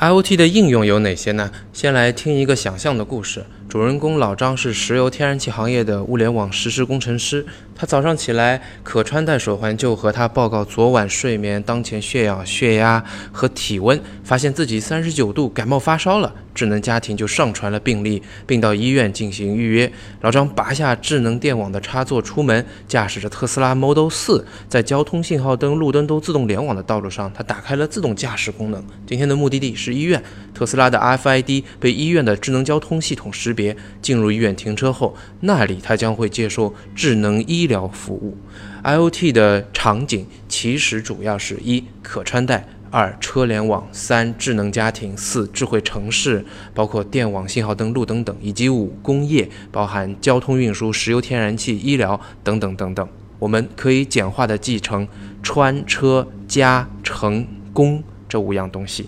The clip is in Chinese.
IOT 的应用有哪些呢？先来听一个想象的故事。主人公老张是石油天然气行业的物联网实施工程师。他早上起来，可穿戴手环就和他报告昨晚睡眠、当前血氧、血压和体温，发现自己三十九度，感冒发烧了。智能家庭就上传了病历，并到医院进行预约。老张拔下智能电网的插座出门，驾驶着特斯拉 Model 4，在交通信号灯、路灯都自动联网的道路上，他打开了自动驾驶功能。今天的目的地是医院，特斯拉的 FID 被医院的智能交通系统识别。进入医院停车后，那里他将会接受智能医医疗服务。IOT 的场景其实主要是一可穿戴。二、车联网；三、智能家庭；四、智慧城市，包括电网、信号灯、路灯等；以及五、工业，包含交通运输、石油、天然气、医疗等等等等。我们可以简化的记成穿车家城工这五样东西。